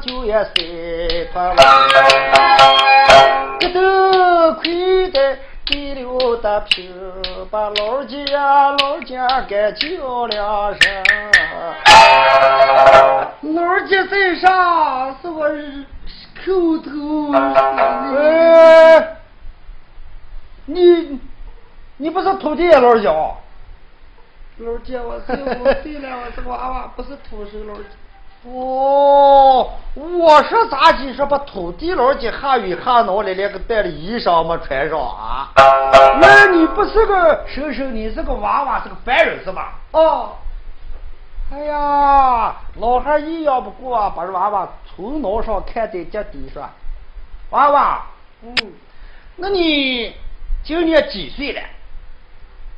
就也碎团了，这都亏得地溜的皮，把老家老家给叫两声。老家在上是我口头。哎，你你不是土地老家？老姐，我是我对了，我是娃娃不是土生老姐。哦，我说咋记说把土地老姐喊雨喊恼了，连个带的衣裳没穿上啊？那你不是个婶婶，你是个娃娃，是个凡人是吧？哦。哎呀，老汉一样不过，把这娃娃从脑上看在脚底上。娃娃，嗯，那你今年几岁了？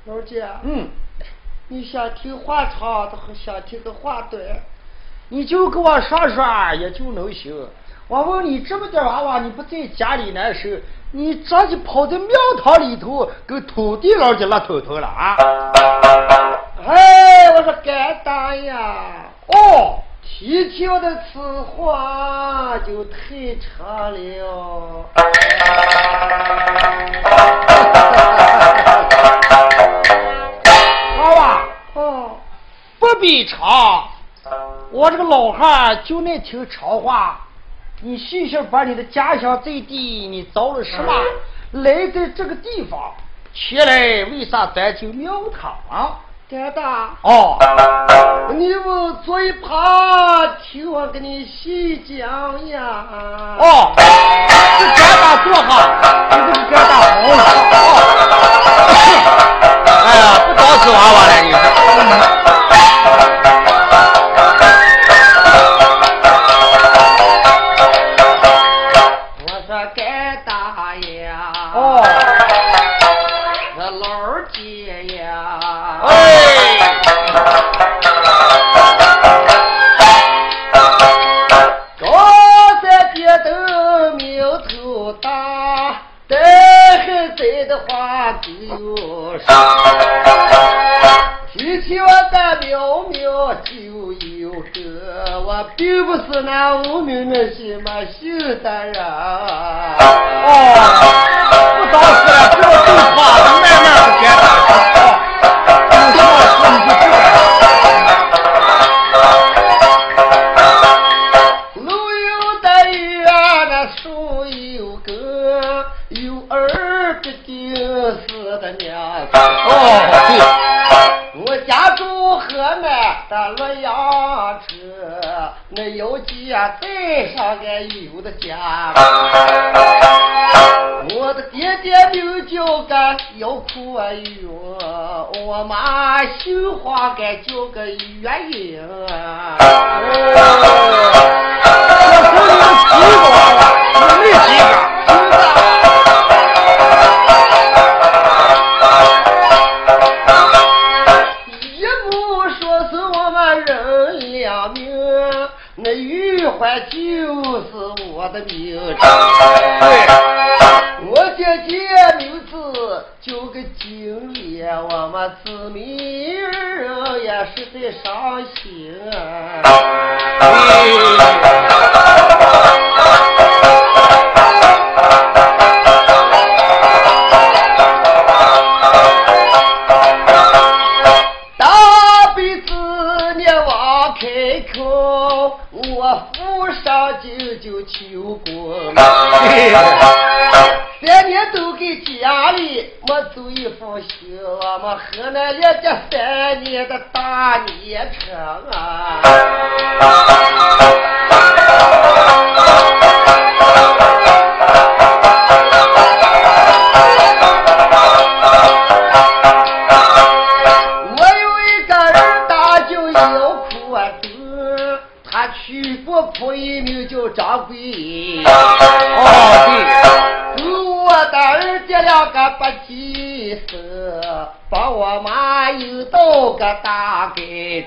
老姐，嗯。你想听话长，还想听个话短？你就给我说说，也就能行。我问你，这么点娃娃，你不在家里难受，你咋就跑在庙堂里头跟土地老家拉头头了啊？哎，我说干大呀！哦，提条的此话就太长了。娃娃，哦不必长，我这个老汉就爱听长话。你细细把你的家乡在地，你遭了什么？来在这个地方，起来为啥咱就庙堂？爹大哦，你们坐一旁听我给你细讲呀。哦，这爹大坐下，你这个爹大好了。哎呀，不当死娃娃了，你那无名那些嘛秀才人，有的家，我的爹爹名叫个姚苦哟，我妈姓花，该叫个月英。对，你给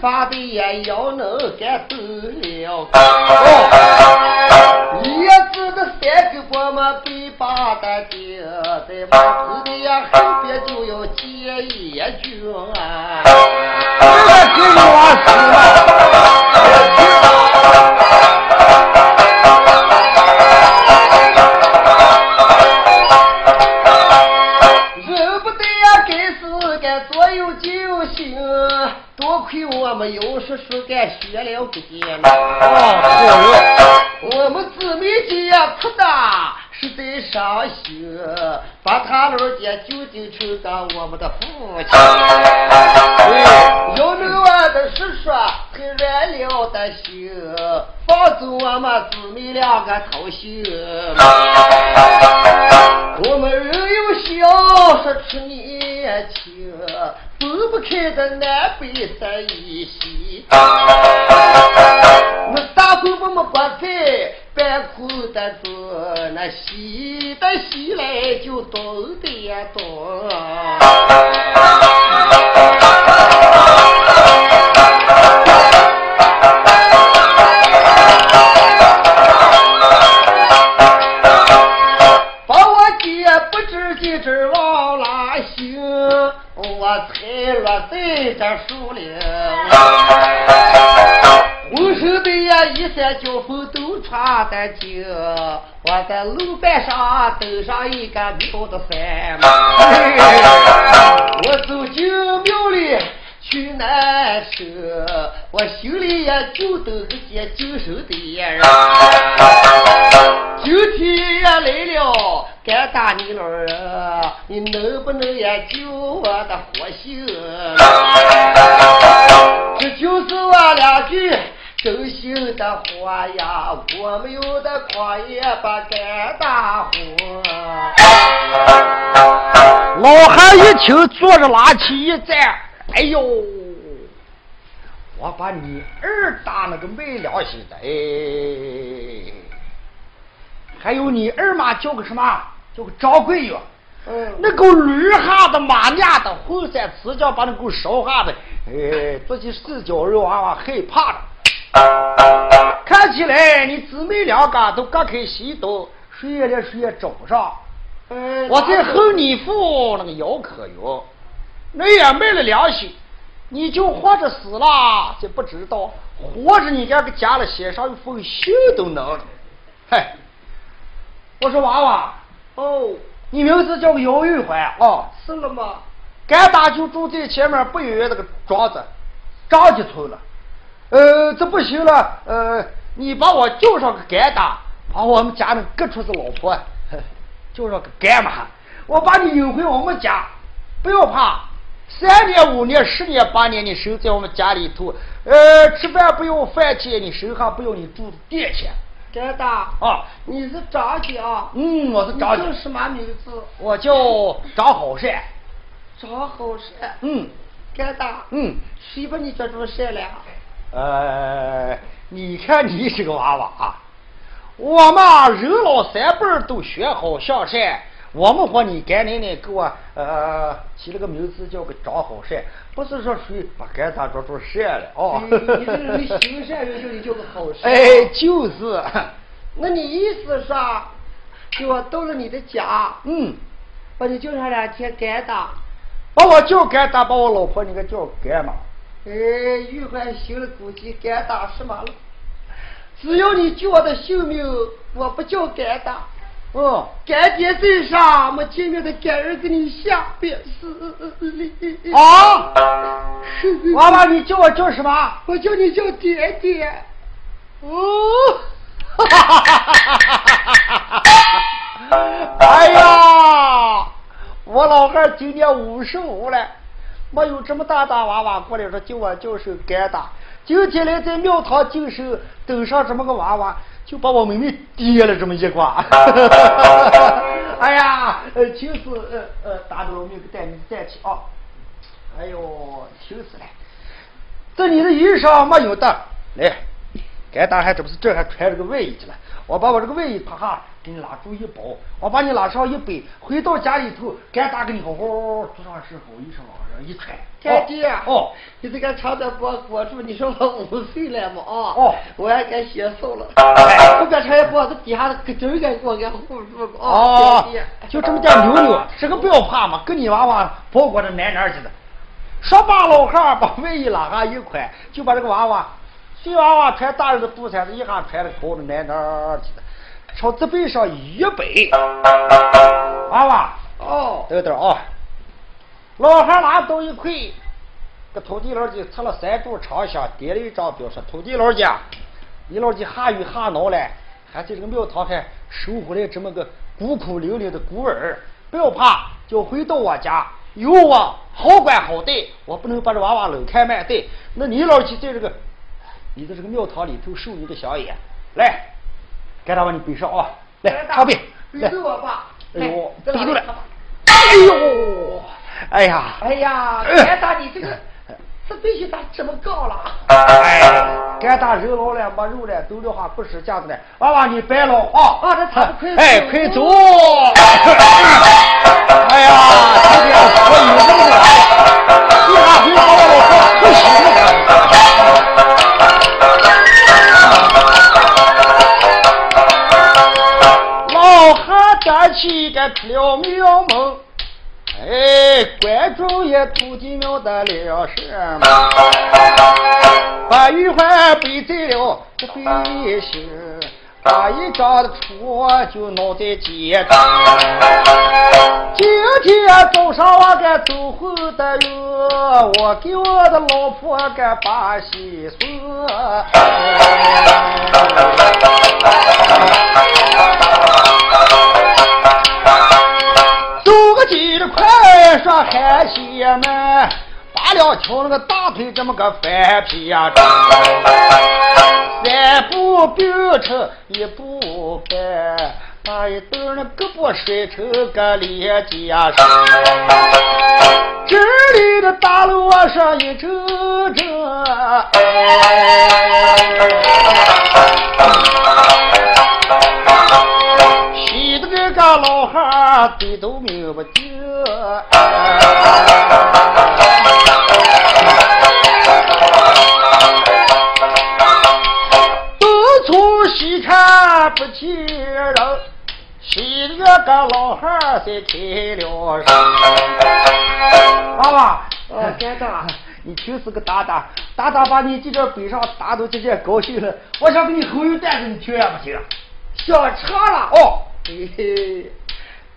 发的也要能干走了。叶子的三个我们被扒的爹，在我们姊妹家可大，实在伤心，把他老爹就就成了我们的父亲。要能我的是说，才软了的心，放走我们姊妹两个操心。身的呀衣衫交锋都穿得紧，我在路板上登上一个庙的山我走进庙里去难受，我心里也就等个些救手的人。今天也来了，干大你老人，你能不能也救我的活性？这就是我两句真心的话呀，我没有的狂也不干大活。老汉一听，坐着拉起一站，哎呦，我把你二大那个没良心的，哎，还有你二妈叫个什么？叫个张桂月。嗯，那狗驴哈的马娘的浑身直叫把那狗烧哈的，哎，自己四脚肉娃娃害怕了。看起来你姊妹两个都各开西东，谁也连谁也找不上。嗯我在后你父那个姚可云，那也没了良心，你就活着死了，这不知道，活着你连个家里写上一封信都能了。嗨，我说娃娃，哦，你名字叫个姚玉环哦，是了吗？俺打就住在前面不远那个庄子张家村了。呃，这不行了，呃，你把我叫上个干大，把我们家那各处子老婆叫上 个干妈，我把你引回我们家，不要怕，三年、五年、十年、八年，你守在我们家里头，呃，吃饭不用饭钱，你身上不用你住的店钱干大，啊。你是张家？嗯，我是张家你叫，什么名字？我叫张好善。张好善。嗯干大，嗯。谁把你这么善良？呃，你看你这个娃娃啊，我嘛人老三辈儿都学好向善。我们和你干奶奶给我呃起了个名字叫个张好善，不是说谁把干咱做出善了哦。哎你这个人行善人就得叫个好善。哎，就是，那你意思是啊，就我到了你的家，嗯，把你叫上两天干打。把我叫干打，把我老婆你给叫干嘛？哎，玉环行了，估计敢打什么了？只要你救我的性命，我不叫敢打。哦，干爹在上，没见面的干儿给你下边死礼。啊，娃娃，你叫我叫什么？我叫你叫爹爹。哦，哎呀，我老汉今年五十五了，没有这么大大娃娃过来说叫我叫声干大。今天来在庙堂敬寿，登上这么个娃娃，就把我妹妹跌了这么一卦。哎呀，呃，请示呃呃，大老命给带你带去啊。哎呦，请示了，这你的衣裳没有的，来，该打还这不是这还穿着个外衣去了。我把我这个外衣啪哈给你拉住一包，我把你拉上一背，回到家里头，该打给你好好做上时候，衣裳往上一穿。天弟，哦，你这个长的脖裹住，你说我五岁了嘛？啊，哦，我也该学瘦了。我别穿一脖子底下可真该给我给护住了。哦，就这么点扭扭，这个不要怕嘛，跟你娃娃包裹着奶奶去的。说罢，老汉把外衣拉下一块，就把这个娃娃。小娃娃穿大人的布衫子，一下穿的包着奶奶去的，朝这背上一背。娃娃，哦，等等啊！老汉拿东一块，给土地老就插了三柱长香，点了一张表，说：“土地老家，你老几下雨下恼了，还在这个庙堂还收回来这么个孤苦伶仃的孤儿，不要怕，就回到我家，有我好管好待，我不能把这娃娃搂开卖对，那你老几在这个？”你在这个庙堂里头受你的香也，来，该大把你背上啊，来，长背，背着我吧，哎呦，背住了，哎呦，哎呀，哎呀，该大你这个这背心咋这么高了？哎，该打人老了没肉了，走的话不使架子了，娃娃你别了啊，啊，这他快，哎，快走，哎呀，今天我有这个，一下回把站起个出了庙门，哎，观众也土地庙的了什么？把玉环背在了这背心，把一张的戳就弄在肩上。今天早上我该走后的哟，我给我的老婆该把喜送。八两桥那个大腿这么个翻皮呀，三步并成一步半，把一蹬那胳膊甩成个连肩上，这里的大路上一整整。个老汉嘴都命不净，不气人，西月个老汉在开了声。娃娃，呃，干啥？你就是个大大，大大把你这个背上打都直接高兴了。我想给你吼一段子，你听也不行？想唱了哦。嘿嘿，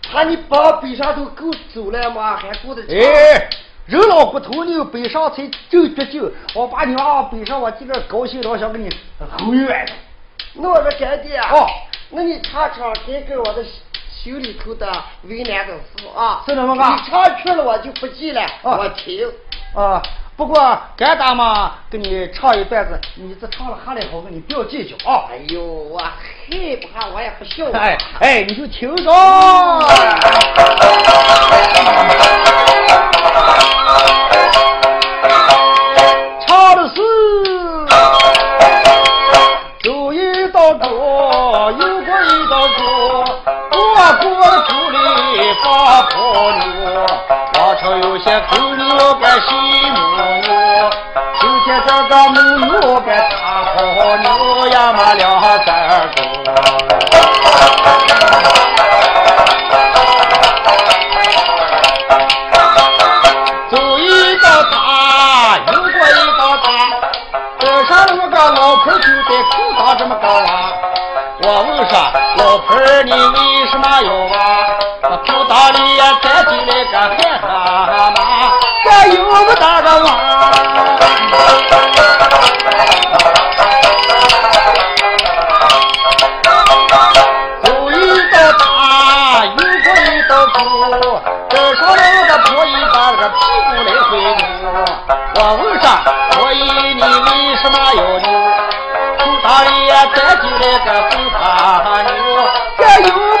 怕你把背上都够走了吗？还顾得哎，人老骨头牛，背上才真绝劲。我把你娃娃背上，我这个高兴了，我想给你吼一晚那我说干爹哦，那你唱唱，给给我的心里头的为难的事啊。是那么个？你唱去了，我就不记了。我听。啊。不过该打嘛，给你唱一段子，你这唱了下来好，你不要计较啊。哎呦，我害怕，我也不笑。哎哎，你就听着。里放泡妞，往常有些狗牛该西母。这个母牛该擦好牛呀嘛两三个，走一道塔，又过一道塔，这上那个老婆就在裤裆这么高啊。我问说，老婆你为什么要？进来个癞蛤蟆，这有个大个挖。走一道塔，又过一道沟，这上那个婆姨把那个屁股来回扭。我问说，婆姨你为什么要扭？裤裆里呀钻进来个肥胖妞，这有不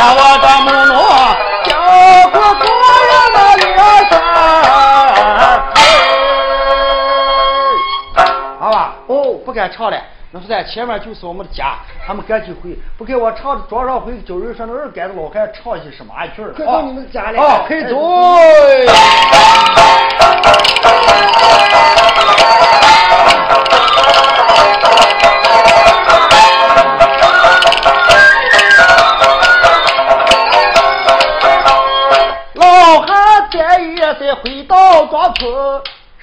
妞。唱了，那是在前面就是我们的家，他们赶紧回，不给我唱的庄上回，叫人说那二杆子老汉唱一些什么曲儿？快到你们家来！啊，快走！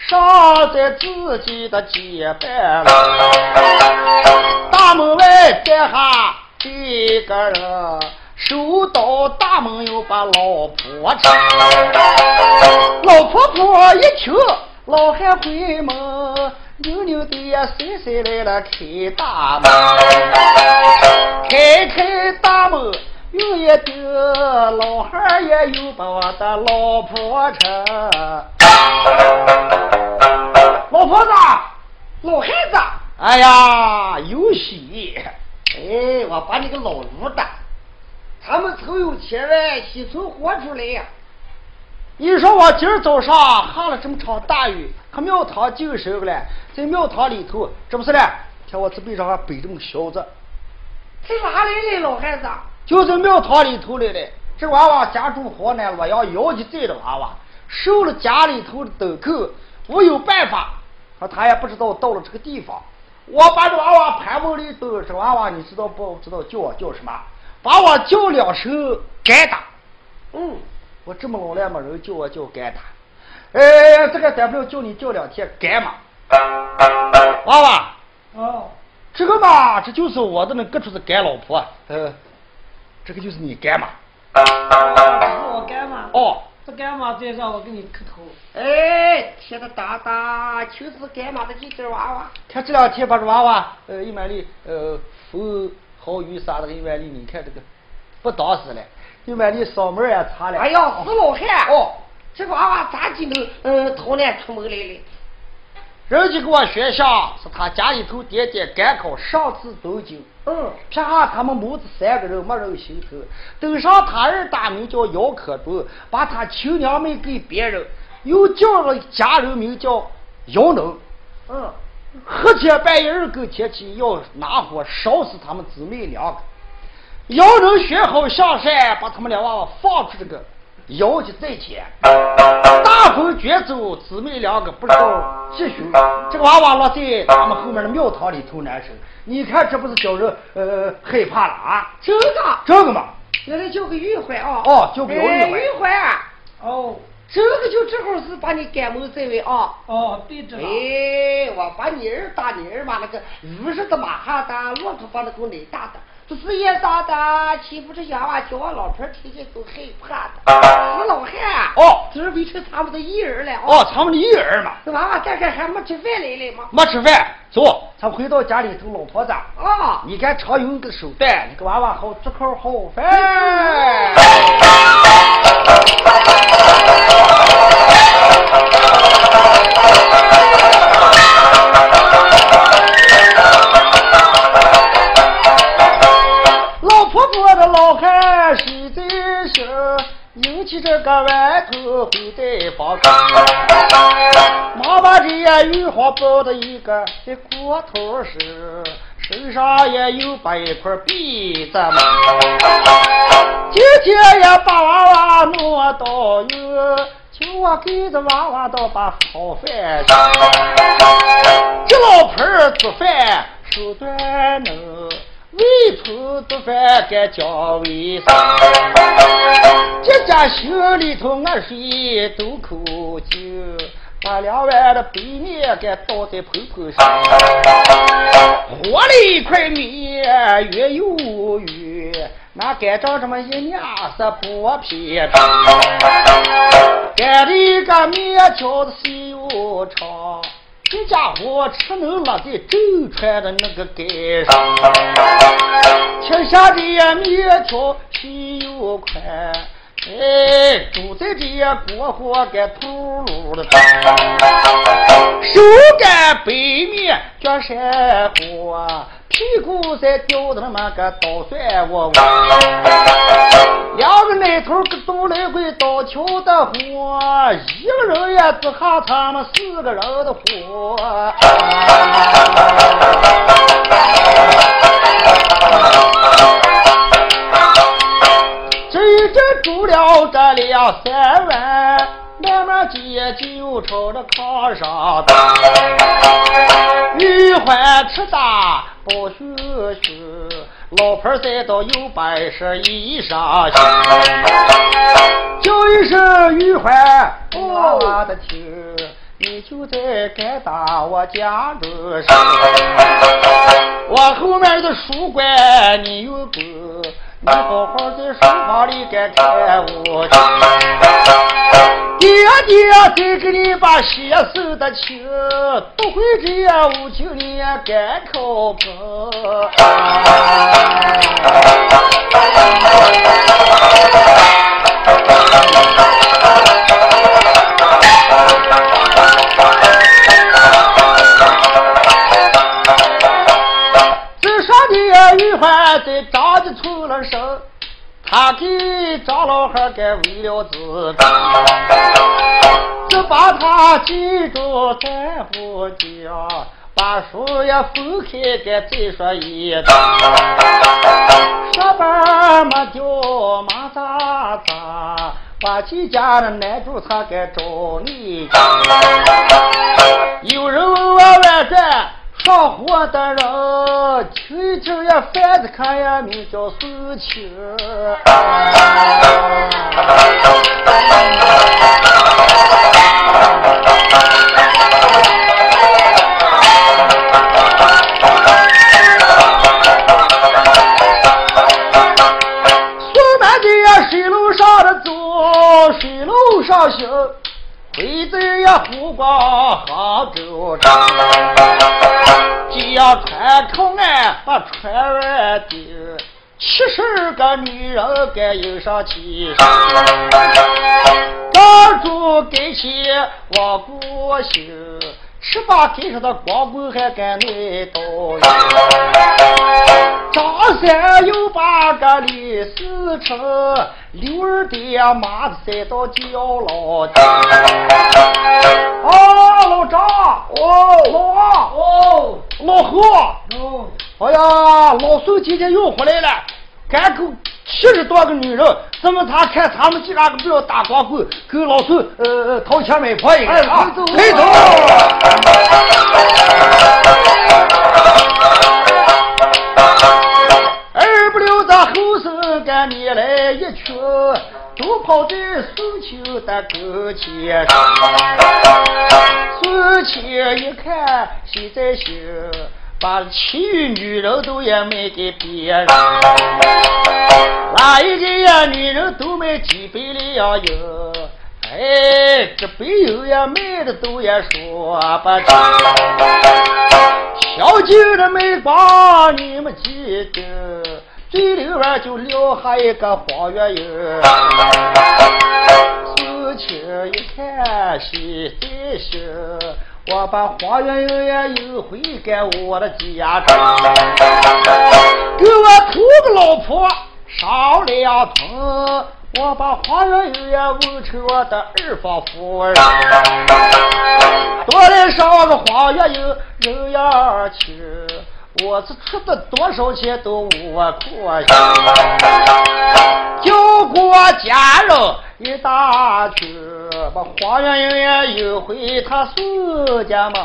上在自己的街板了，大门外站下几个人，守到大门又把老婆搀。老婆婆一听，老汉回门，扭扭的呀，谁谁来了开大门，开开大门，有一个老汉也又把我的老婆搀。老婆子，老汉子，哎呀，有喜！哎，我把你个老卤的，他们曾有千万西村活出来呀！你说我今儿早上下了这么场大雨，可庙堂净收了，在庙堂里头，这不是嘞？看我这背上还背这么个小子，在哪里嘞？老汉子，就在庙堂里头来的。这娃娃家住河南洛阳，要去载的娃娃，受了家里头的豆蔻，我有办法。说他也不知道到了这个地方，我把这娃娃盘问里头，这娃娃你知道不知道叫我叫什么？把我叫两声干打。嗯，我这么老了没人叫我叫干打。哎，这个大不了叫你叫两天干嘛？娃娃。哦。这个嘛，这就是我的那各处是干老婆。呃，这个就是你干嘛？这是我干嘛？哦。这干嘛在让我给你磕头？哎，天的大大，就是干嘛的几只娃娃？看这两天把这娃娃，呃，一万里，呃，风好雨啥的，一万里，你看这个不打死了，一万里嗓门也差了。哎呀，死老汉！哦，这个娃娃咋就能，嗯，逃难出门来了？人家给我学校是他家里头爹爹赶考上次走进，嗯，撇下他们母子三个人没人心疼，登上他二大名叫姚可忠，把他亲娘们给别人，又叫了家人名叫姚能，嗯，黑天半夜二更天气要拿火烧死他们姊妹两个，姚能学好下山，把他们俩娃娃放出这个。要去再见，大风卷走姊妹两个，不知道继续。这个娃娃落在他们后面的庙堂里头难受。你看，这不是叫人呃害怕了啊？这个，这个嘛，原来叫个玉环啊。哦，叫个玉环。玉环。哦，这个就正好是把你赶门在位啊。哦，对着。哎，我把你儿打你儿嘛，那个五十的马哈达，骆驼把那个奶大的。这是也大的，欺负这小娃，叫我老婆听见都害怕的。死老汉哦，这是为成他们的义儿了哦，他们的义儿嘛。这娃娃干干还没吃饭来了吗？没吃饭，走，咱回到家里头，老婆子。啊，你看常用个手段，你个娃娃好吃口好饭。这个外头回带房妈把这玉花抱的一个在锅头是，身上也有把一块篦子嘛。今天也把娃娃弄到哟，叫我给这娃娃倒把好饭吃。这老婆儿做饭手段能。为铺做饭干家卫生，这家心里头俺谁都口酒，把两碗的白面给倒在盆盆上，和了一块面越有余，那该长这么一年是不皮干了一个面条子细又长。这家伙吃能落在周川的那个街上，吃下的面条心又宽，哎，住在这锅火个秃噜的手干白面叫山火。屁股在吊的那么个捣蒜窝窝，两个奶头个动来回倒桥的活，一个人也只下他们四个人的活。这一阵煮了这两三碗，慢慢接就朝着炕上打，女欢吃大。包学学，老婆再到有本事衣裳新，叫一声玉环，我的听，你就在该打我家中上，我后面的书馆你有个。你好好在书房里该看我，爹爹再给你把写手的情，不会这样无情你也干靠谱。他给张老汉给为了自保，就把他记住在夫家，把书也分开给再说一道。上班没叫马扎扎，把几家的男主他给找你有人问我万转。上火的人，听听也翻着看呀，名叫苏青。苏南的呀水路上的走，水路上行。回走呀，湖光杭州城，就要穿口岸把船儿丢，七十个女人该有上去，当主给起王国修。十八天上的光棍还敢来到张三又把个李四成，刘二爹骂的赛到叫老家。啊，老张，哦，老王，哦，老何，哦，哎呀，老宋今天又回来了，赶够七十多个女人，怎么他看他们几个不要打光棍，跟老宋呃掏钱买婆一个啊，开走！二不留咱后生干你来一群，都跑在苏青的跟前上。苏青一看心在心，把其余女人都也卖给别人。哪一个呀女人都卖几百两银？哎，这白油呀，卖的都也说不清。小酒的没光，你们记得，最里边就留下一个黄月英。四亲一看心在心，我把黄月英也又回给我的家中，给我图个老婆上两通。我把黄月英也问成我的二房夫人，多来上个黄月英人样亲，我是出的多少钱都无可惜，叫过家人一大群，把黄月英也又回他苏家门。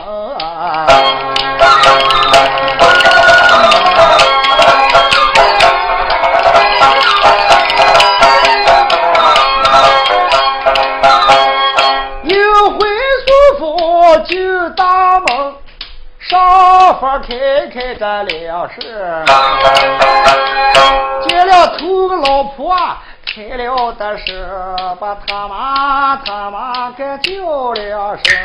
开开这粮食，见了头个老婆。开了的是把他妈他妈给叫了声，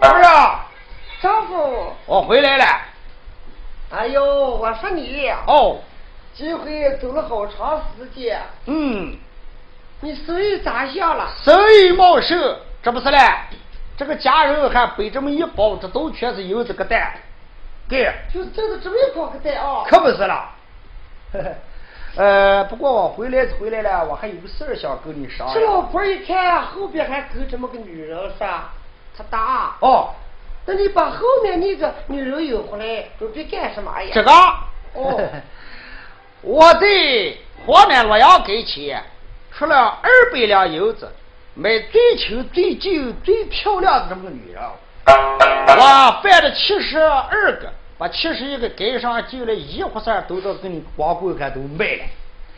儿啊，丈夫，我回来了。哎呦，我说你哦，这回走了好长时间。嗯，你生意咋样了？生意茂盛，这不是嘞？这个家人还背这么一包，这都全是油子个蛋，对，就是挣的这么一包个蛋啊？可不是了。呃，不过我回来回来了，我还有个事儿想跟你商量。这老婆一看后边还跟这么个女人是吧？她大哦。那你把后面那个女人引回来，准备干什么呀？这个哦，我在河南洛阳给钱出了二百两银子，买最轻、最旧、最漂亮的这么个女人，我犯了七十二个。把七十一个街上就了一户三都到给你光棍还都卖了。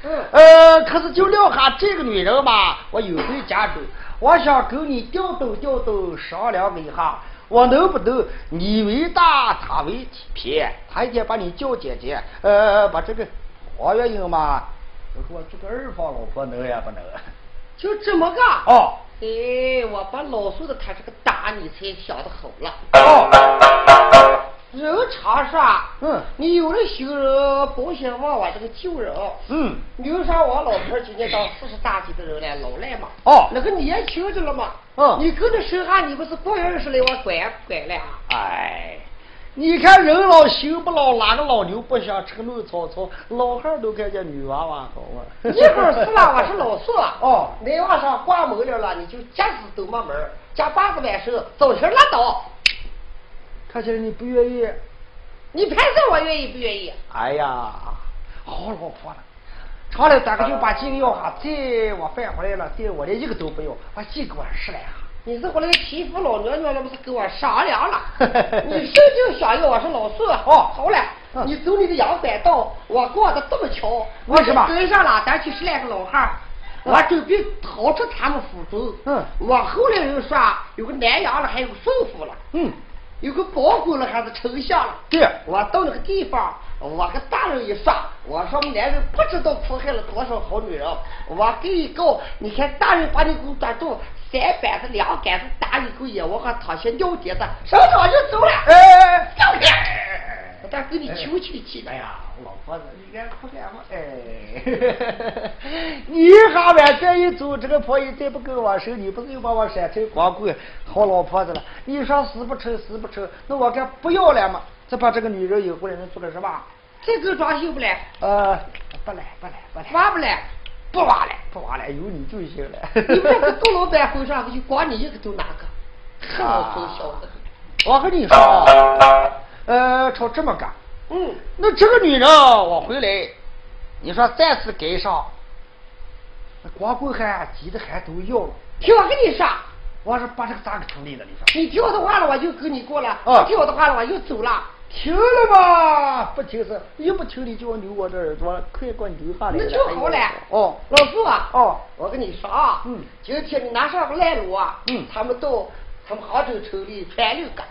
嗯。呃，可是就撂下这个女人吧，我有回家中，我想跟你调动调动，商量一下，我能不能你为大，他为偏，他一天把你叫姐姐，呃，把这个黄月英嘛，我说这个二房老婆能也不能？就这么个。哦。哎，我把老孙子他这个打你才想的好了。哦。人常说，嗯，你有了新人，保险忘我这个旧人。嗯，比如说我老婆今年到四十大几的人了，老赖嘛。哦，那个年轻的了嘛。嗯，你跟着生下，你不是不认识来我拐拐了？哎，你看人老心不老，哪个老牛不想吃嫩草草？老汉都看见女娃娃好啊。你可是了，我是老四。哦，你往上挂门了了，你就夹死都没门夹把子完手，走起拉倒。看起来你不愿意，你偏说我愿意不愿意？哎呀，好老婆了，长了咱个就把几个要哈，再我翻回来了，再我连一个都不要，把几个我十来下。你是回来欺负老娘娘那，不是跟我商量了？你生就想要我是老四哦，好嘞，你走你的阳关道，我过得这么巧，为什么？跟上了，咱去十来个老汉我准备逃出他们府中。嗯，我后来又说有个南阳了，还有个顺府了。嗯。有个包公了，还是丞相了？对，我到那个地方，我跟大人一说，我说男人不知道苦害了多少好女人，我给你告，你看大人把你给我抓住，三板子两杆子打你个眼，我还躺下尿点子，上场就走了。哎，走了。我再给你求求去。哎呀，老婆子，你该哭干嘛？哎，你哈完这一走，这个婆姨再不跟我收，你不是又把我闪成光棍？好老婆子了，你说死不成，死不成，那我该不要了嘛？再把这个女人引回来，能做个什么？这个装修不来？呃，不来，不来，不来。挖不来？不挖了，不挖了，有你就行了。你这个杜老板会上，就光你一个都拿个。我跟你说啊，呃，朝这么干。嗯。那这个女人我回来，你说再次给上，那光棍汉急的还都要了。听我跟你说。我说把这个咋个处理了？你说？你听我的话了，我就跟你过了；不听我的话了，我就走了。听了吧？不听是？一不听你就扭我的耳朵，快给我扭下来。那就好了。哦，老四啊。哦，我跟你说啊。嗯。今天你拿上个来路啊。嗯。他们到他们杭州城里传六个，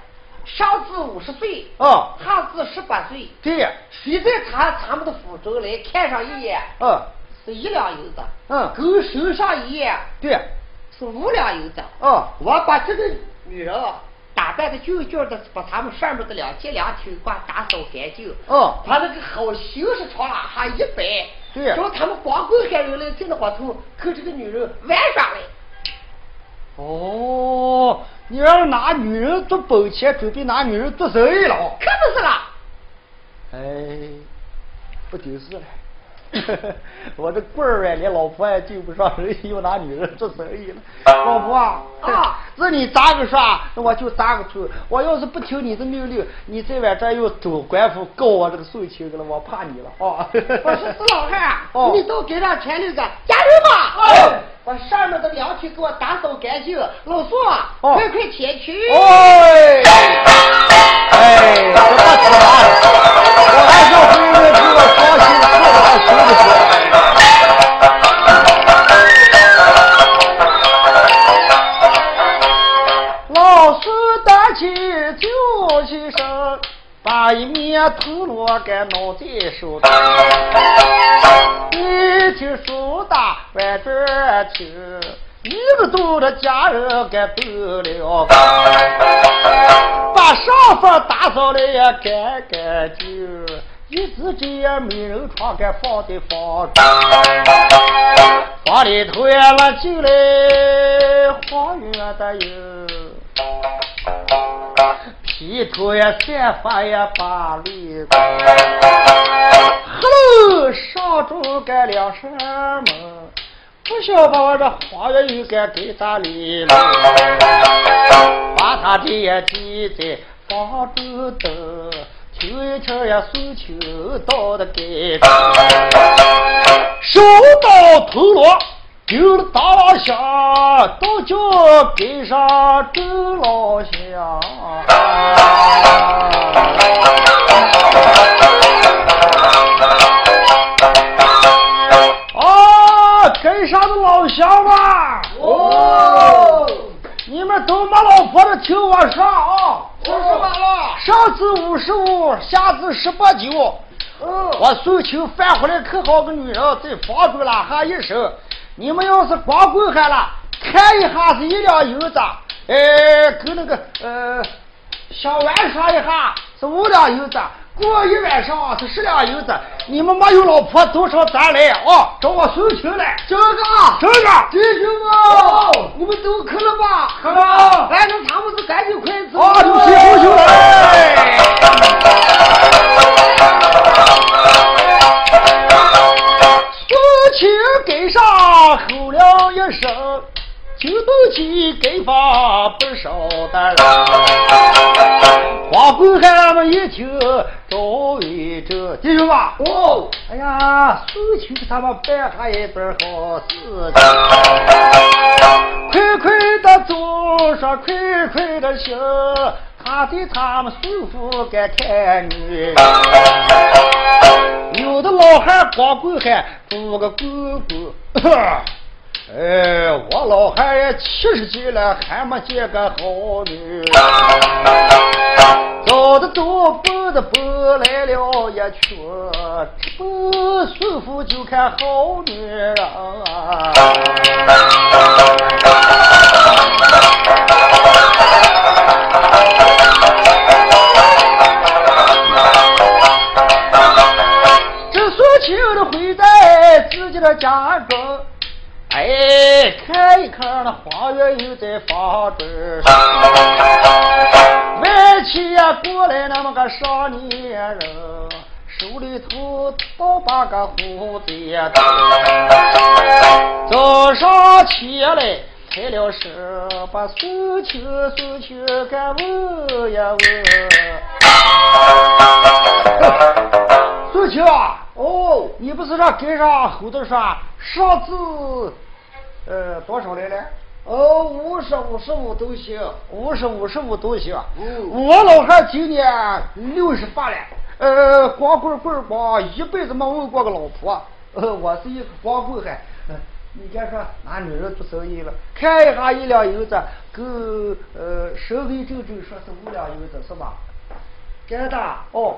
上至五十岁。哦。下至十八岁。对呀。谁在他他们的府中来看上一眼？嗯。是一两银子。嗯。够手上一眼。对。是五两银子。哦，我把这个女人打扮的俊俊的，把他们上面的两件两腿挂打扫干净。哦，把那个好修饰床拉下一摆。对。叫他们光棍汉人来进那伙头，跟这个女人玩耍嘞。哦，你要是拿女人做本钱，准备拿女人做生意了。可不是啦。哎，不就是了。我这棍儿哎，连老婆也救不上，人又拿女人做生意了。老婆啊，这你咋个说，那我就咋个做。我要是不听你的命令，你这晚这又走官府告我这个送亲去了，我怕你了啊！我说 死老汉，哦，你都给他钱，那个加油吧！把上面的两腿给我打扫干净，老宋，快快前去！哎，哎，这不吃我还是回老师打起把一面弄在手一听手打外边去一个度的家人给得了把上房打扫的也干干净。一只这样没人床给放在房中，房里头呀那进来花园的有，皮头呀散发也把绿光。喽，上中干两扇门，不想把我这花园又给给打理了，把他的也地在房中等。秋一秋呀，送秋到的街头，手到头落，丢了大老乡，倒叫街上周老乡。啊，街上的老乡们，哦，你们都没老婆的，听我说啊。说什么了？上至五十五，下至十八九。嗯，我送秋返回来，可好个女人在房中拉喊一声。你们要是光棍汉了，看一下是一两银子，哎，跟那个呃想玩耍一下是五两银子。过一晚上是十两银子，你们没有老婆，都上咱来啊？找我收钱来，这个，这个，弟兄们，你们都渴了吧？渴了，反正他们是赶紧快走。啊，有请有请来。送钱给上吼了一声。就斗起给发不少的人，花棍汉们一听早已这弟兄们哦，哎呀，送去给他们办下一本好事情，快快的走上，快快的行，他对他们舒服该看女，有的老汉光棍汉做个姑姑。哎，我老汉也七十几了，还没见个好女。走的多，奔的不来了一群，不舒服就看好女人。这说情的回在自己的家中。哎，看一看那花园又在房中上，外戚呀过来那么个少年人，手里头倒把个蝴蝶刀，早上起来开了声，把苏秋苏秋给问呀问，苏秋 啊！哦，你不是让街上猴子说上次，呃，多少来了？哦，五十五十五都行，五十五十五都行。嗯，我老汉今年六十八了，呃，光棍棍光，一辈子没问过个老婆。呃，我是一个光棍汉。你别说，俺女人做生意了，看一下一两银子，够呃，手尾正正说是五两银子是吧？真的？哦。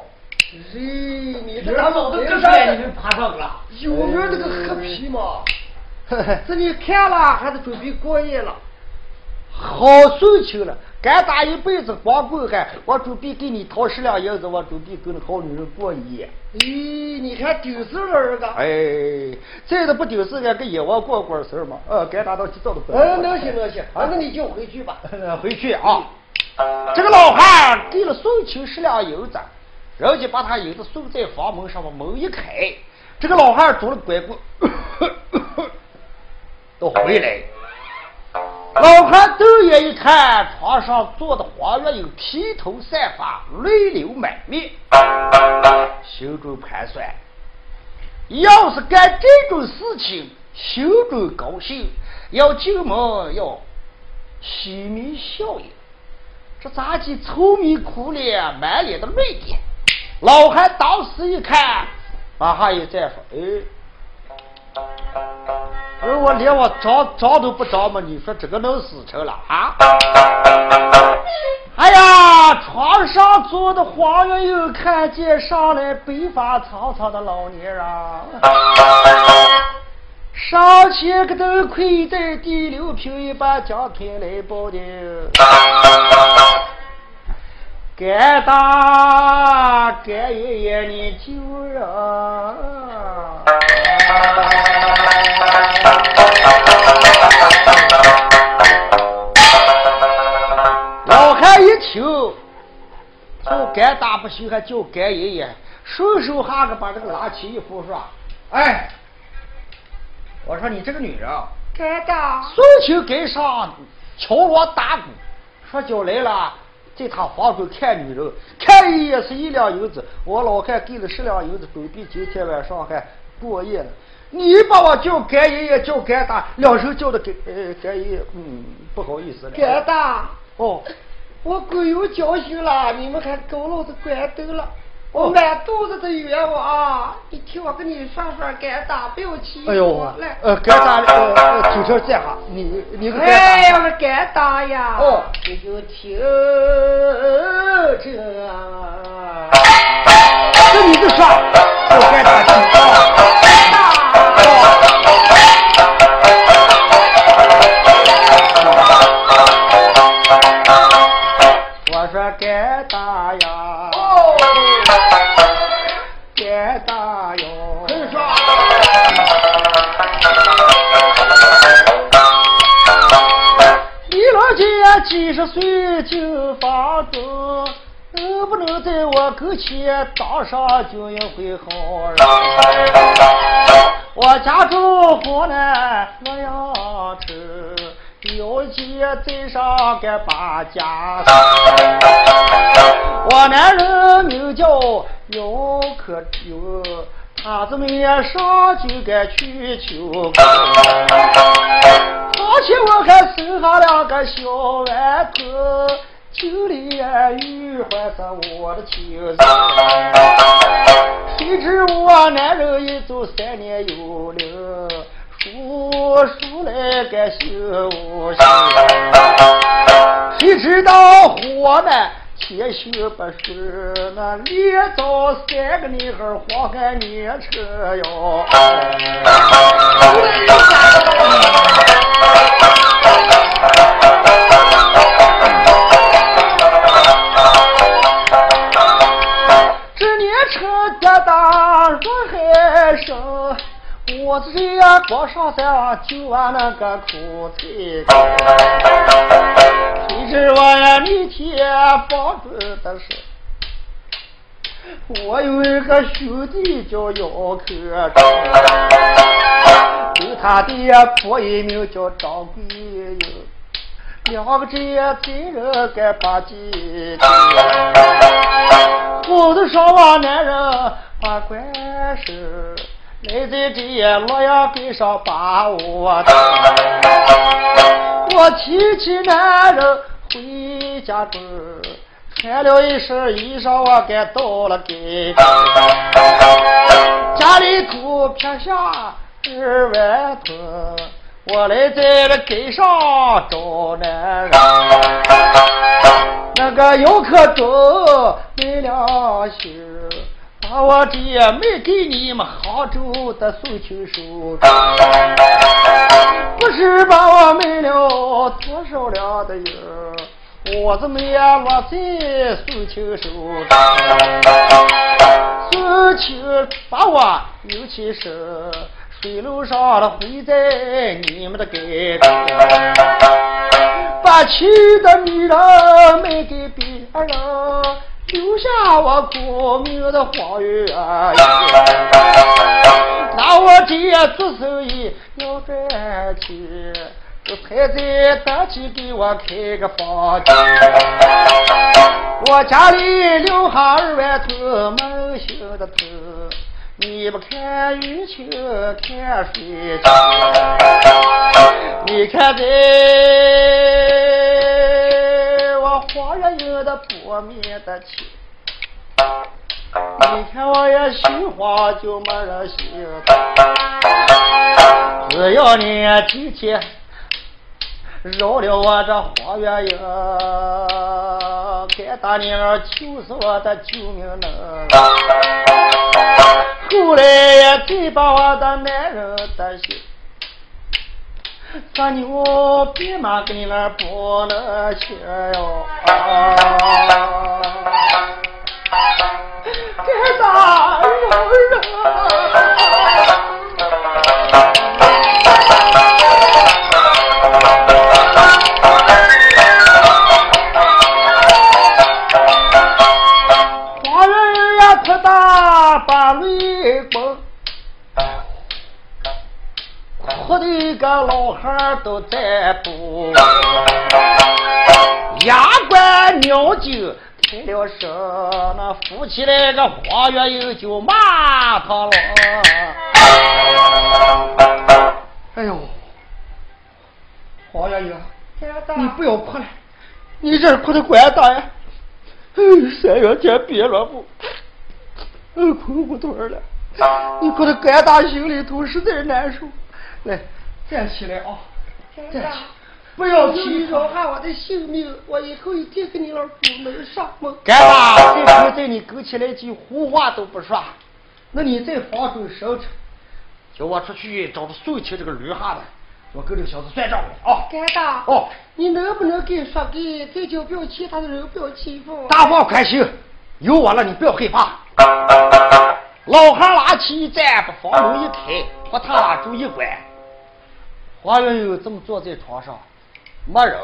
咦，你这他妈都这啥你们爬上了？有名那个黑皮嘛？这你看了还是准备过夜了？好送情了，敢打一辈子光棍汉，我准备给你掏十两银子，我准备跟那好女人过夜。咦，你看丢事了这个？哎，这个不丢事，俺跟野王过过事嘛。呃，该打到去早都不。嗯，能行能行，那你就回去吧。回去啊！这个老汉给了送情十两银子。人家把他银子送在房门上，把门一开，这个老汉拄了拐棍，都回来。老汉瞪眼一看，床上坐的黄月英披头散发，泪流满面，心中盘算：要是干这种事情，心中高兴；要进门，要喜眉笑眼。这咋的？愁眉苦脸，满脸的泪点。老汉当时一看，马上一再说：“哎，如果连我长长都不长嘛，你说这个能死成了啊？哎呀，床上坐的黄月又看见上来白发苍苍的老年人，上前个头跪在地，六平把将开来抱的，该打该爷爷你救人。老汉一听，叫该打不行，还叫该爷爷，顺手哈个把这个拉起一扶说：“哎，我说你这个女人，该打送去给上敲锣打鼓，说叫来了，在他房中看女人，看一眼是一两银子，我老汉给了十两银子，准备今天晚上还过夜呢。你把我叫干爷爷叫干大，两声叫的干呃干爷爷，嗯，不好意思了。干大哦。我鬼有教训了，你们还狗老子关灯了，我满肚子的冤枉啊！你听我跟你说说，该打不要气哎呦，来，呃，该打呃，呃，九条这哈，你你个该打，哎呀，该打呀！哦，你就听这，这你就说，我该打听啊。几十岁进房中，能不能在我跟前当上就一回好人？我家住湖南洛阳城。有姐在上个把家，我男人名叫姚可秋，他子们上就该去求而且我还生下两个小顽童，就连玉环是我的亲人。谁知我男人一走三年有了。叔叔来个修行，谁知道活呢？千修不是那连遭三个女孩活个年车哟。我这呀，光上山就玩那个苦菜，谁知我呀，明天放准的是，我有一个兄弟叫姚克有他的婆一名叫张桂英，两个这亲人该把结亲，我的上往男人把关事。来在这洛阳街上把我等，我提起男人回家中，穿了一身衣裳，我该到了街，家里头撇下二万头，我来在这街上找男人，那个游客中没良心。把我这卖给你们杭州的宋秋收，不是把我卖了多少两的银，我怎么也落在宋秋手宋秋把我扭起身，水路上的回在你们的街头，把娶的女人卖给别人。留下我苦命的花园，那我这子手艺要赚钱，这才在当起给我开个房间。我家里留下二万头毛心的头，你不看运气看水钱，你看这我花园有的不灭的钱。你看我也心慌，就没人心只要你提起饶了我这花月英，天大娘就是我的救命能。后来也最把我的男人担心，咱牛别马跟那拨了去哟。天大人。个老汉都在不，牙关尿酒开了声，那扶起来个黄月英就骂他了。哎呦，黄月英，你不要哭了，你这哭的怪大呀！哎，三月天别了不？嗯，哭不断了。你哭的怪大，心里头实在难受。来。站起来啊！站起，不要气，饶下我的性命，我以后一定跟你老不能上门。干嘛？这口在你勾起来句胡话都不说，那你在房中守着，叫我出去找着宋清这个驴汉子，我跟这个小子算账去啊！干大哦，你能不能给说给，再叫不要其他的人不要欺负？大方宽心，有我了，你不要害怕。老汉拉起一站，把房门一开，把他拉住一关。黄月英这么坐在床上，没人。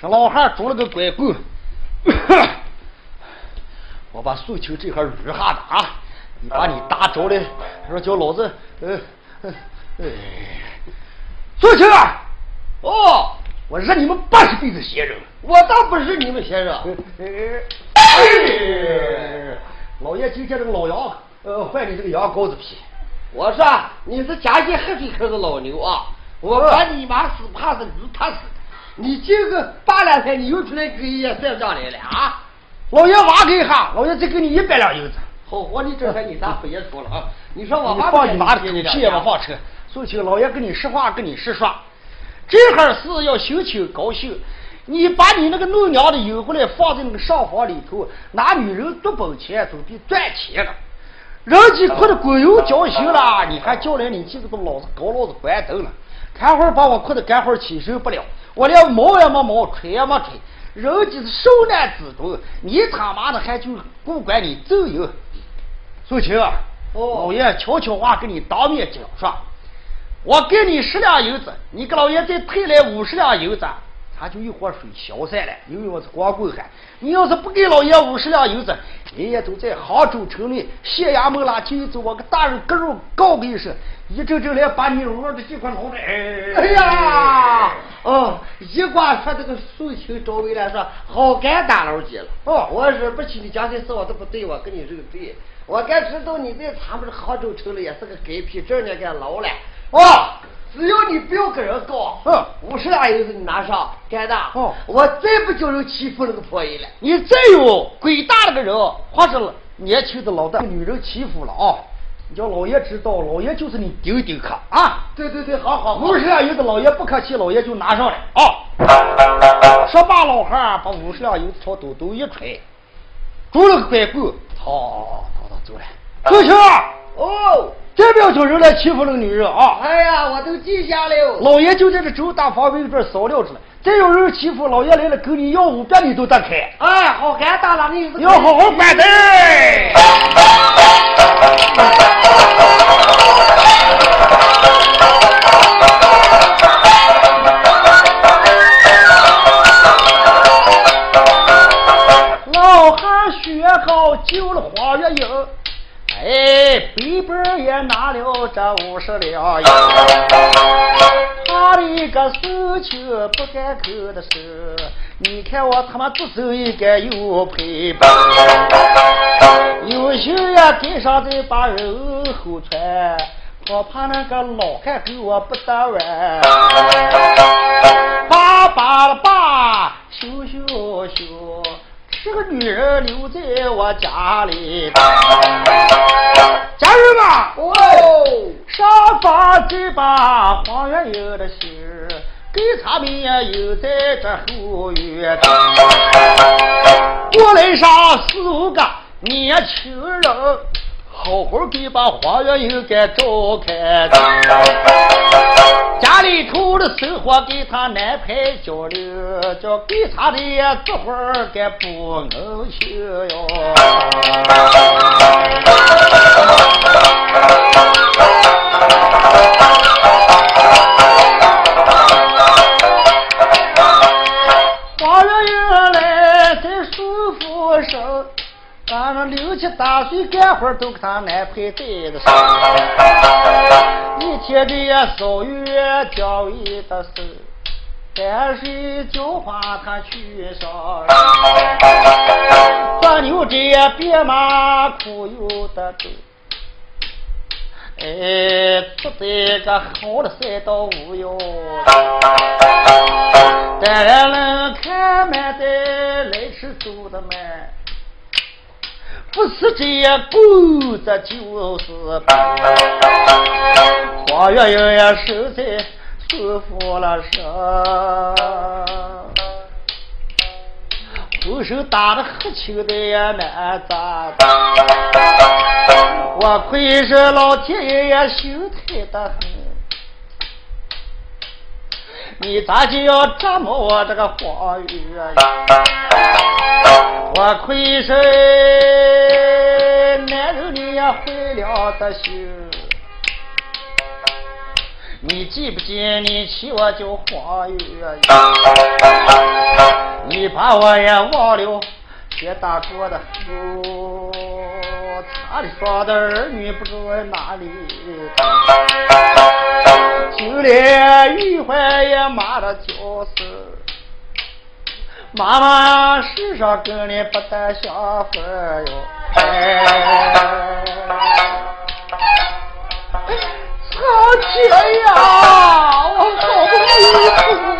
这老汉拄了个拐棍，我把素清这块捋下子啊！你把你打着了，说叫老子，呃，哎，素清啊！哦，我认你们八十辈子闲人，我倒不是你们先生。老爷今天这个老羊，呃，换你这个羊羔子皮。我说你是家进黑水坑的老牛啊！我把你妈死怕是你怕死的，你今个八两天，你又出来给人家算账来了啊！老爷挖给一下，老爷再给你一百两银子。好，我你这回你咋不也说了啊？你说我放你妈的狗屁也不放车。苏青，老爷跟你实话，跟你实说，这哈是要心情高兴，你把你那个弄娘的引回来，放在那个上房里头，拿女人多本钱，总比赚钱了。人家哭的鬼又交心了，你还叫来你几个都老子搞老子关灯了。看会儿把我困得干会儿起身不了，我连毛也没毛，吹也没吹，人家是受难之中，你他妈的还就不管你走油？苏青，老爷悄悄话跟你当面讲说，我给你十两银子，你给老爷再退来五十两银子。他就一锅水消散了，因为我是光棍汉。你要是不给老爷五十两银子，人家都在杭州城里县衙门拉去走，我个大人个肉告给一声，一阵阵来把你窝的这块脑袋。哎呀，哦，一挂说这个宋清赵伟来说好干大老姐了。哦，我惹不起你家的事，我都不对我跟你认罪。我该知道你在咱们杭州城里也是个该皮，这年该老了。哦。只要你不要跟人告，嗯，五十两银子你拿上，干的，哦，我再不叫人欺负那个婆姨了。你再有鬼大那个人，或者年轻的老大女人欺负了啊，你叫老爷知道，老爷就是你顶顶客啊。对对对，好好，五十两银子老爷不客气，老爷就拿上来啊。说罢，老汉把五十两银子朝兜兜一揣，拄了个拐棍，逃逃逃走了。走去哦。再不要叫人来欺负那个女人啊！哎呀，我都记下了。老爷就在这周大房门这扫料着了。再有人欺负老爷来了，跟你要五百，你都得开。哎，好干大了，你要好好管的。老汉学好救了黄月英。哎，背本也拿了这五十两银，他的个事情不敢口的是，你看我他妈左手一个有陪伴，有心也跟上这把人后穿，我怕那个老汉给我不得完，爸爸了爸，羞羞羞。这个女人留在我家里，哦，上房再把黄月英的信给他们也有在这后院。过来上四五个年轻人，好好给把黄月英给照开。家里头的生活给他安排交流，叫给他的这会儿该不能去哟。咱们六七大岁干活都给他安排在的上，一天这也扫月教育的事，淡水浇花他去上，钻牛这也别马苦有的走。哎，不在个好的赛道无忧，但人看慢的来迟走的慢，不是这样狗这就是花月月呀，实在舒服了身。左手打的黑球的呀，难咋的？我亏是老天爷呀，心太的很。你咋就要折磨我这个花月呀？我亏是男人你也坏了的心。你记不记你娶我叫花月呀？你把我也忘了，铁大桌的福，哪里耍的儿女不知在哪里，就连玉环也骂了叫声，妈妈世上跟你不得相分哟。哎。老姐呀，我好不容易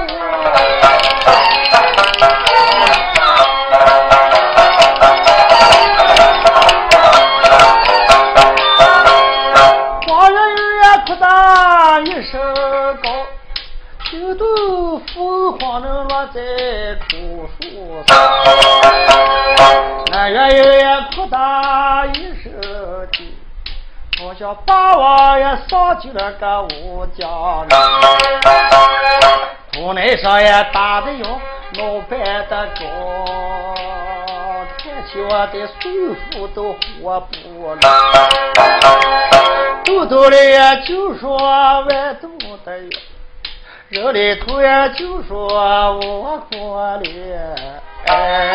南园有呀，扩大一身地。好像把我也上进了个武家里，屋内上也打的哟，老板的高，看起我的手夫都活不了，肚肚里就说外肚的哟，人里头呀就说我可怜。哎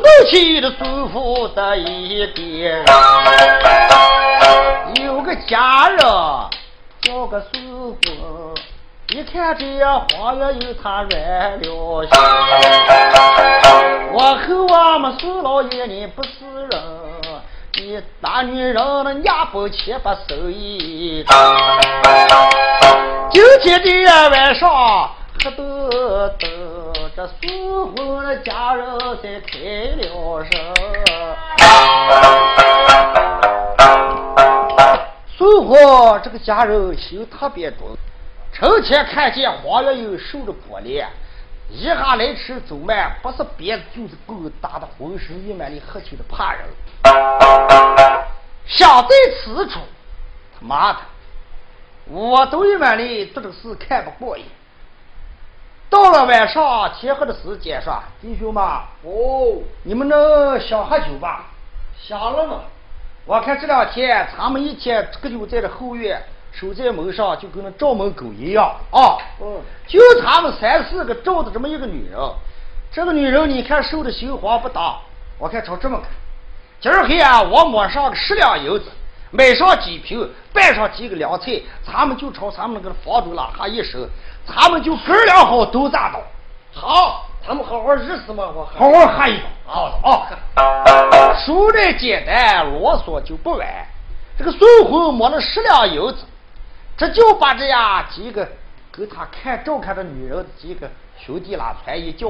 都记得舒服的一点。有个家人叫个舒服，一看这呀花园有他软了心。我和我们苏老爷你不是人。你大女人的娘不切不收一今天的晚上喝得得，这苏婚的家人才开了声。苏婚这个家人心特别重，成天看见黄月英受着波连，一下来迟走慢，不是别的就是狗打的浑身溢满的喝酒的怕人。想在此处，他妈的，我都一晚里做这个事看不过眼。到了晚上天黑的时间说，弟兄们，哦，你们能想喝酒吧？想了嘛。我看这两天他们一天这个就在这后院守在门上，就跟那照门狗一样啊。嗯。就他们三四个照的这么一个女人，这个女人你看瘦的心慌不大，我看朝这么看。今儿黑啊，我抹上个十两银子，买上几瓶，拌上几个凉菜，咱们就朝咱们那个房主拉哈一手，咱们就哥俩好都咋倒？好，他们好好日子嘛，我好好喝一把。好啊，说的简单，啰嗦就不完。这个孙红摸了十两银子，这就把这呀几个给他看照看的女人几个兄弟拉船一叫，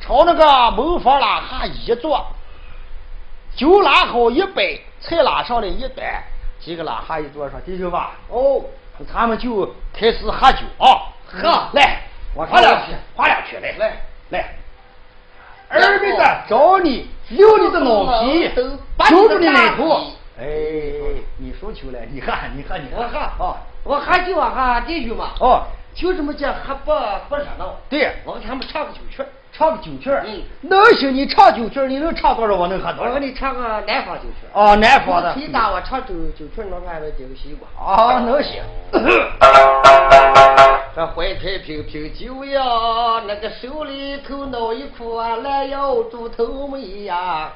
朝那个门房啦哈一坐。酒拉好一杯，菜拉上来一端，几个拉哈一坐说，弟兄们，哦，他们就开始喝酒啊，喝，来，我划两去，划两去，来来来，二妹子找你留你的脑皮，揪住你奶头，哎，你说球了，你喝，你喝，你喝，我喝，哦，我喝酒啊，喝弟兄嘛，哦，就这么讲，喝不不热闹，对，我给他们唱个酒曲。唱个酒曲儿，嗯，能行？你唱酒曲儿，你能唱多少？我能喝多少？我给你唱个南方酒曲哦，南方的。你打我唱酒酒曲儿，能还能顶个西瓜？啊，能行。这怀揣瓶瓶酒呀，那个手里头拿一裤啊，拦腰猪头眉呀，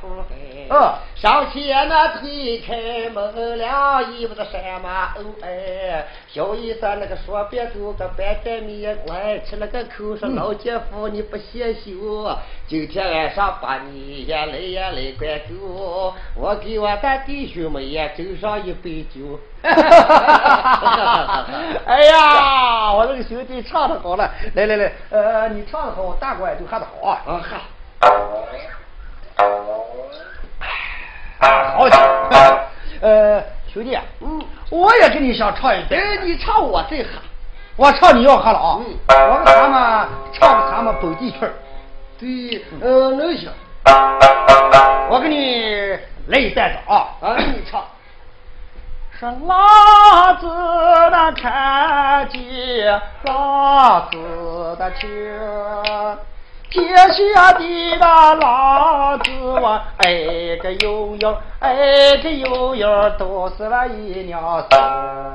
嗯，上前那推开门了，衣服的山马哦哎，小姨子那个说别走个半袋米，哎，吃了个口说老姐夫你不嫌羞。今天晚上把你也来也来灌够，我给我的弟兄们也斟上一杯酒。哎呀，我这个兄弟唱的好了，来来来，呃，你唱的好，大官就喝的好啊。啊哈。啊，好酒。呃，兄弟，嗯，我也跟你想唱一段。哎，你唱我最喝，我唱你要喝了啊。嗯，我给他们唱他们本地曲儿。对，呃，能行。我给你来一段子啊。啊，你唱。说老子的看见老子的情，天下的那老子我哎个悠悠，哎个悠悠，都是那一娘生，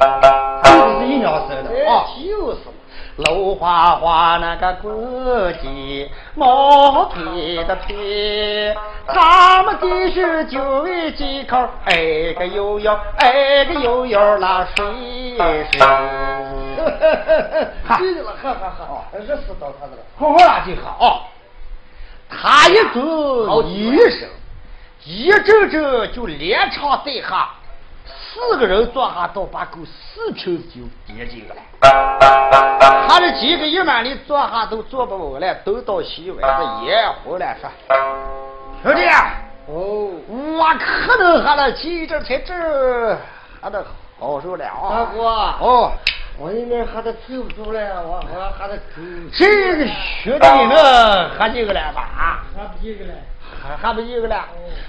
都是一娘生的啊，就是嘛。楼花花那个公鸡，毛腿的腿，他们的是就为几口，哎个悠悠，哎个悠悠那水水。对了，喝喝喝，热死到他的了，好好拉进喝啊！他一走一声，一阵阵就连唱带喝。四个人坐下都把够四瓶酒点进来，他的几个一满里坐下都坐不稳了，都到洗碗子也回来说：“兄弟，哦，我可能喝了几阵才这喝的好受了啊！大哥，哦，我那边喝的凑不住了，我我喝的。这个兄弟呢喝几个了吧？喝不几个了。还还不一个了？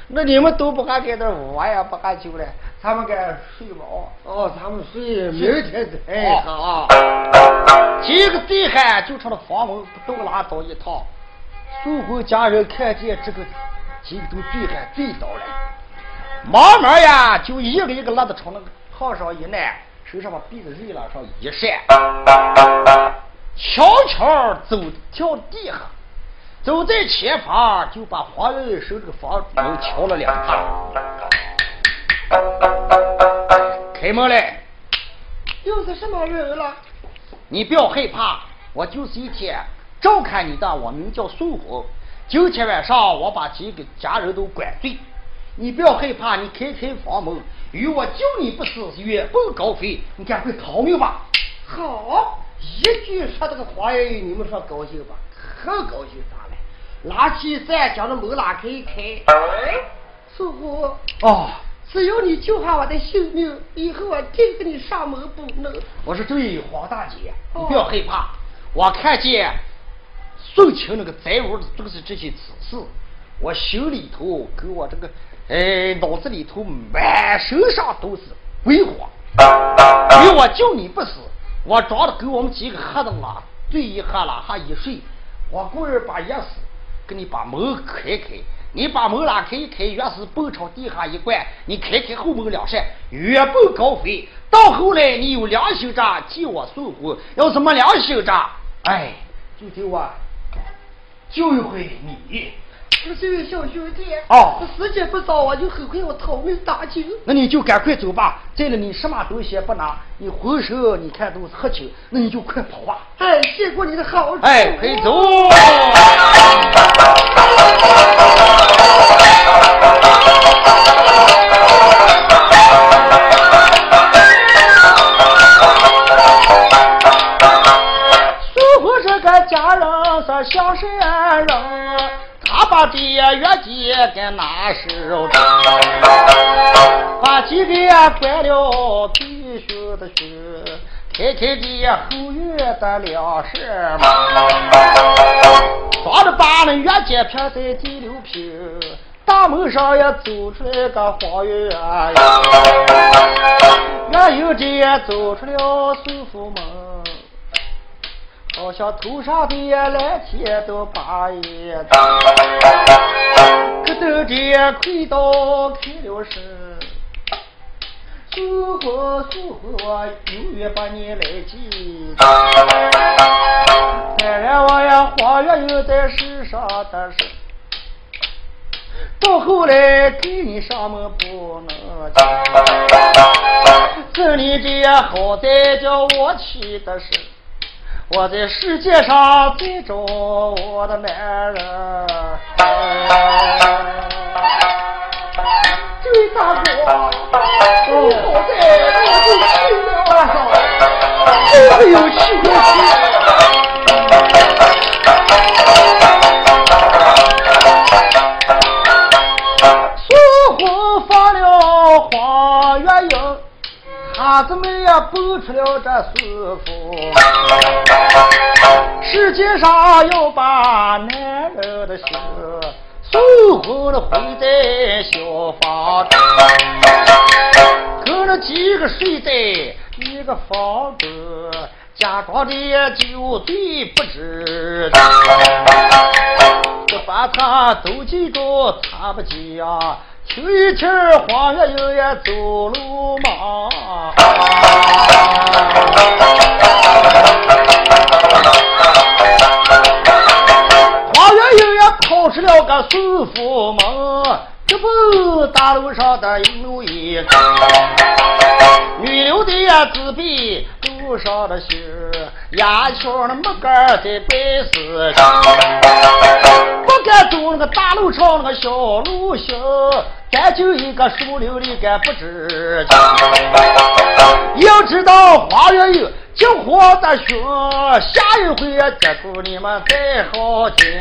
那你们都不敢在这我也不敢酒了，他们该睡吧？哦，他们睡，明天再喝啊。几个贼汉就朝那房门不动拉倒一趟，苏回家人看见这个几个都醉汉醉倒了，慢慢呀就一个一个拉的朝那个炕上一按，手上把被子瑞了上一扇，悄悄走跳地下。走在前方，就把黄人手这个房门敲了两下，开门来。又是什么人了？你不要害怕，我就是一天照看你的，我名叫宋红。今天晚上我把几个家人都灌醉，你不要害怕，你开开房门，与我救你不死，远奔高飞，你赶快逃命吧。好，一句说这个话语，你们说高兴吧？可高兴啥？拉起伞，将那门拉开一开。叔父，哦，只要你救下我的性命，以后我定给你上门补能。我说对黄大姐，你不要害怕。我看见宋清那个宅屋都是这些此事，我心里头跟我这个哎脑子里头满身上都是鬼火。因为我救你不死，我装的给我们几个喝的了，醉一喝了还一睡，我故意把钥匙。给你把门开开，你把门拉开一开，越是奔朝地下一关，你开开后门两扇，越奔高飞。到后来你有良心渣，替我送活；要是没良心渣，哎，就听我救一回你。这位小兄弟，哦，时间不早，我就很快我逃命打酒。那你就赶快走吧。再了，你什么东西也不拿，你浑身你看都是黑青，那你就快跑吧。哎，谢过你的好处。哎，快走。似乎这个家人是小山人。他把上的月季该哪时候？把几个关了退休的学，开开的后院的粮食嘛。装着把那月季平在第六平，大门上也走出来个黄月呀，原有的走出了苏府门。好像头上的蓝天都把一打，可头的亏到开了声，苏活苏活，永远把你来记。当然我呀，花月有在世上的事，到后来给你上门不能这里这好在叫我去的是。我在世界上最找我的男人，这位大哥，你好在我就去了上，没有气过气伢子们也蹦出了这舒服。世界上要把男人的心送回了，回在小房子，跟着几个睡在一个房子，假装的酒醉不知道，就把他都记住，他不讲。听一听黄月英也走路嘛，黄月英也跑出了个苏府门，这不大路上的一路一个，女流的呀自闭路上的心，牙桥那木杆在摆死，不敢走那个大路上那个小路行。咱就一个树林里干不知情，要知道花月有金火的凶，下一回接触你们再好听。